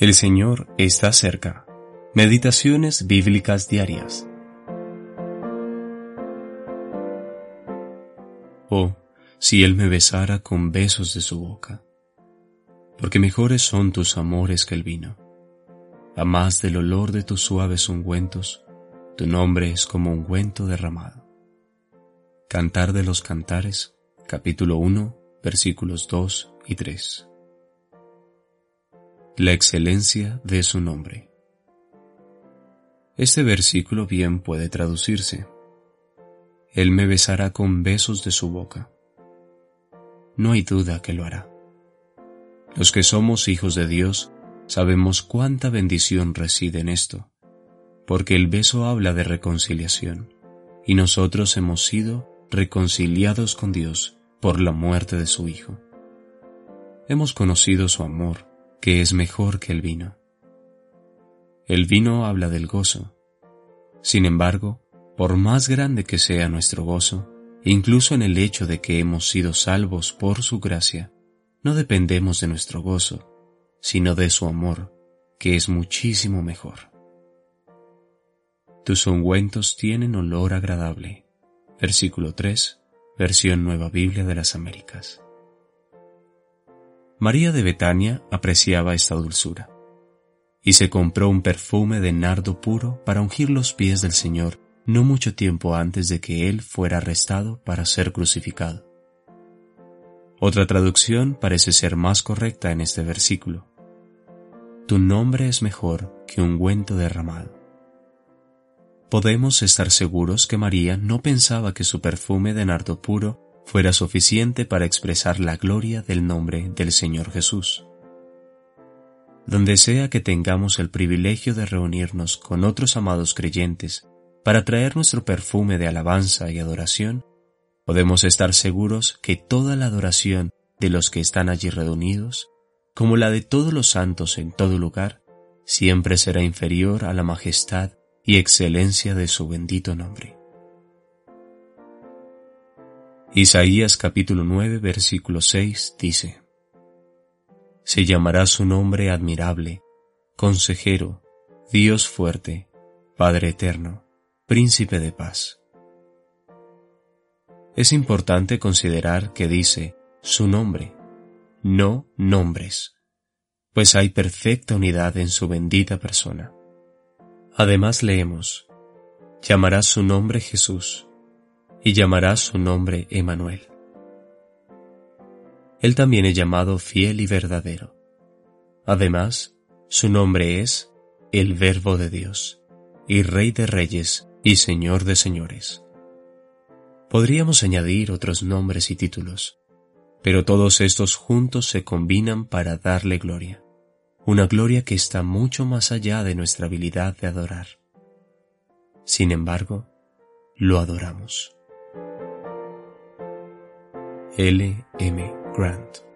El Señor está cerca. Meditaciones bíblicas diarias. Oh, si Él me besara con besos de su boca, porque mejores son tus amores que el vino. A más del olor de tus suaves ungüentos, tu nombre es como ungüento derramado. Cantar de los Cantares, capítulo 1, versículos 2 y 3 la excelencia de su nombre. Este versículo bien puede traducirse. Él me besará con besos de su boca. No hay duda que lo hará. Los que somos hijos de Dios sabemos cuánta bendición reside en esto, porque el beso habla de reconciliación, y nosotros hemos sido reconciliados con Dios por la muerte de su Hijo. Hemos conocido su amor que es mejor que el vino. El vino habla del gozo. Sin embargo, por más grande que sea nuestro gozo, incluso en el hecho de que hemos sido salvos por su gracia, no dependemos de nuestro gozo, sino de su amor, que es muchísimo mejor. Tus ungüentos tienen olor agradable. Versículo 3, versión Nueva Biblia de las Américas. María de Betania apreciaba esta dulzura, y se compró un perfume de nardo puro para ungir los pies del Señor no mucho tiempo antes de que Él fuera arrestado para ser crucificado. Otra traducción parece ser más correcta en este versículo. Tu nombre es mejor que un ungüento derramado. Podemos estar seguros que María no pensaba que su perfume de nardo puro fuera suficiente para expresar la gloria del nombre del Señor Jesús. Donde sea que tengamos el privilegio de reunirnos con otros amados creyentes para traer nuestro perfume de alabanza y adoración, podemos estar seguros que toda la adoración de los que están allí reunidos, como la de todos los santos en todo lugar, siempre será inferior a la majestad y excelencia de su bendito nombre. Isaías capítulo 9 versículo 6 dice, Se llamará su nombre admirable, consejero, Dios fuerte, Padre eterno, príncipe de paz. Es importante considerar que dice su nombre, no nombres, pues hay perfecta unidad en su bendita persona. Además leemos, llamará su nombre Jesús, y llamará su nombre Emanuel. Él también es llamado fiel y verdadero. Además, su nombre es el Verbo de Dios, y Rey de Reyes y Señor de Señores. Podríamos añadir otros nombres y títulos, pero todos estos juntos se combinan para darle gloria, una gloria que está mucho más allá de nuestra habilidad de adorar. Sin embargo, lo adoramos. L. M. Grant.